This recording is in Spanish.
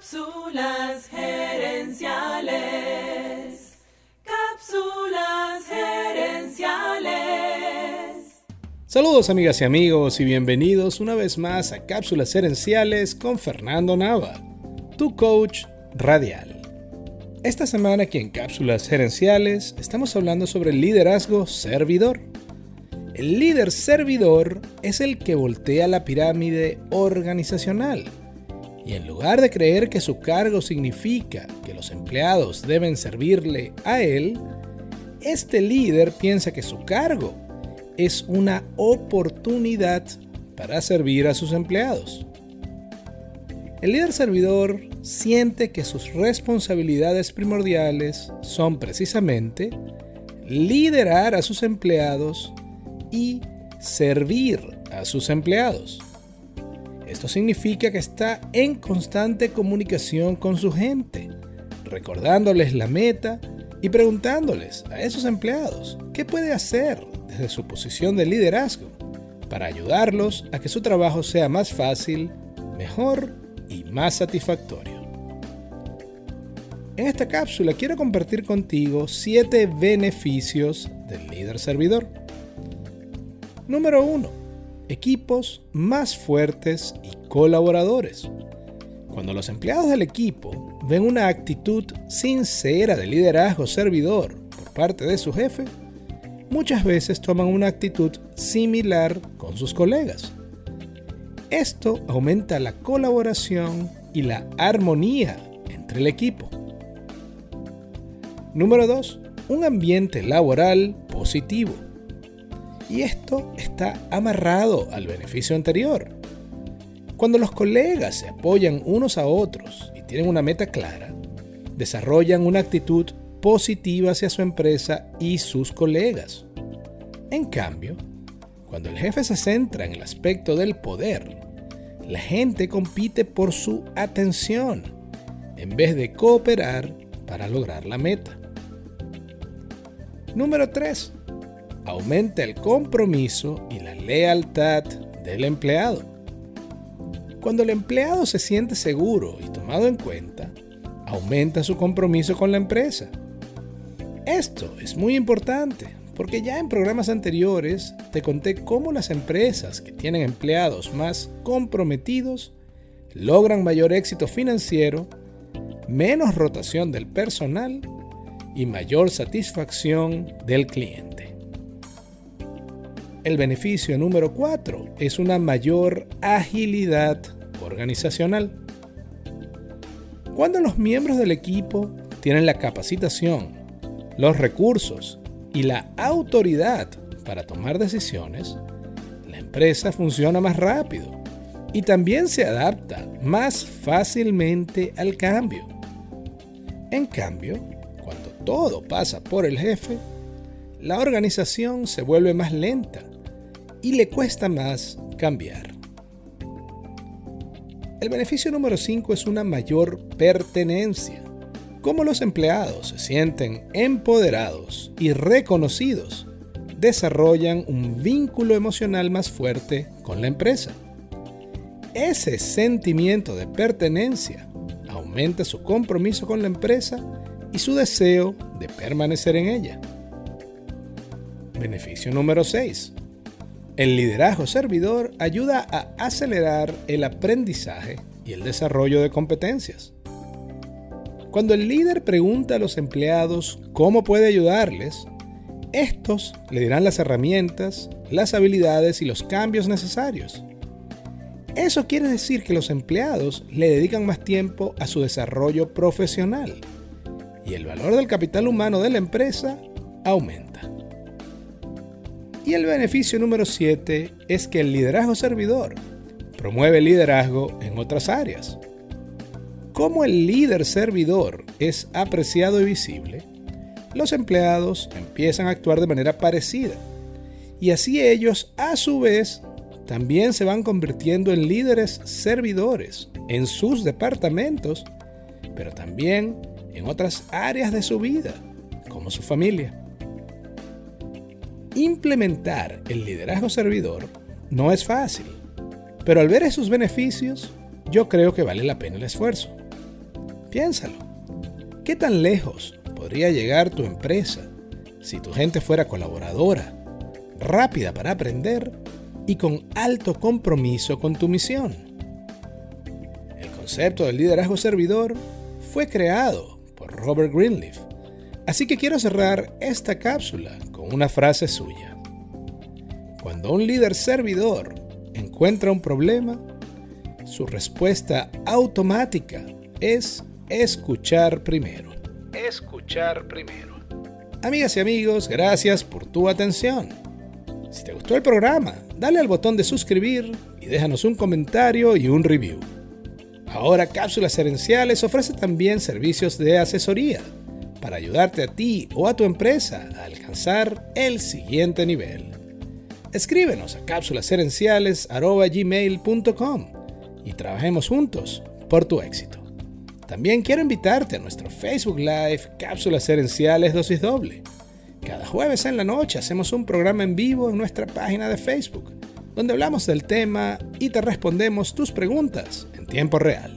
Cápsulas gerenciales. Cápsulas gerenciales. Saludos amigas y amigos y bienvenidos una vez más a Cápsulas gerenciales con Fernando Nava, tu coach radial. Esta semana aquí en Cápsulas gerenciales estamos hablando sobre el liderazgo servidor. El líder servidor es el que voltea la pirámide organizacional y en lugar de creer que su cargo significa que los empleados deben servirle a él, este líder piensa que su cargo es una oportunidad para servir a sus empleados. El líder servidor siente que sus responsabilidades primordiales son precisamente liderar a sus empleados y servir a sus empleados. Esto significa que está en constante comunicación con su gente, recordándoles la meta y preguntándoles a esos empleados qué puede hacer desde su posición de liderazgo para ayudarlos a que su trabajo sea más fácil, mejor y más satisfactorio. En esta cápsula quiero compartir contigo 7 beneficios del líder servidor. Número 1 equipos más fuertes y colaboradores. Cuando los empleados del equipo ven una actitud sincera de liderazgo servidor por parte de su jefe, muchas veces toman una actitud similar con sus colegas. Esto aumenta la colaboración y la armonía entre el equipo. Número 2. Un ambiente laboral positivo. Y esto está amarrado al beneficio anterior. Cuando los colegas se apoyan unos a otros y tienen una meta clara, desarrollan una actitud positiva hacia su empresa y sus colegas. En cambio, cuando el jefe se centra en el aspecto del poder, la gente compite por su atención en vez de cooperar para lograr la meta. Número 3 aumenta el compromiso y la lealtad del empleado. Cuando el empleado se siente seguro y tomado en cuenta, aumenta su compromiso con la empresa. Esto es muy importante porque ya en programas anteriores te conté cómo las empresas que tienen empleados más comprometidos logran mayor éxito financiero, menos rotación del personal y mayor satisfacción del cliente. El beneficio número 4 es una mayor agilidad organizacional. Cuando los miembros del equipo tienen la capacitación, los recursos y la autoridad para tomar decisiones, la empresa funciona más rápido y también se adapta más fácilmente al cambio. En cambio, cuando todo pasa por el jefe, la organización se vuelve más lenta y le cuesta más cambiar. El beneficio número 5 es una mayor pertenencia. Como los empleados se sienten empoderados y reconocidos, desarrollan un vínculo emocional más fuerte con la empresa. Ese sentimiento de pertenencia aumenta su compromiso con la empresa y su deseo de permanecer en ella. Beneficio número 6. El liderazgo servidor ayuda a acelerar el aprendizaje y el desarrollo de competencias. Cuando el líder pregunta a los empleados cómo puede ayudarles, estos le dirán las herramientas, las habilidades y los cambios necesarios. Eso quiere decir que los empleados le dedican más tiempo a su desarrollo profesional y el valor del capital humano de la empresa aumenta. Y el beneficio número 7 es que el liderazgo servidor promueve el liderazgo en otras áreas. Como el líder servidor es apreciado y visible, los empleados empiezan a actuar de manera parecida. Y así ellos, a su vez, también se van convirtiendo en líderes servidores en sus departamentos, pero también en otras áreas de su vida, como su familia. Implementar el liderazgo servidor no es fácil, pero al ver esos beneficios, yo creo que vale la pena el esfuerzo. Piénsalo. ¿Qué tan lejos podría llegar tu empresa si tu gente fuera colaboradora, rápida para aprender y con alto compromiso con tu misión? El concepto del liderazgo servidor fue creado por Robert Greenleaf, así que quiero cerrar esta cápsula con una frase suya. Cuando un líder servidor encuentra un problema, su respuesta automática es escuchar primero. Escuchar primero. Amigas y amigos, gracias por tu atención. Si te gustó el programa, dale al botón de suscribir y déjanos un comentario y un review. Ahora Cápsulas Herenciales ofrece también servicios de asesoría para ayudarte a ti o a tu empresa a alcanzar el siguiente nivel. Escríbenos a cápsulasherenciales.gmail.com y trabajemos juntos por tu éxito. También quiero invitarte a nuestro Facebook Live Cápsulas Herenciales Dosis Doble. Cada jueves en la noche hacemos un programa en vivo en nuestra página de Facebook, donde hablamos del tema y te respondemos tus preguntas en tiempo real.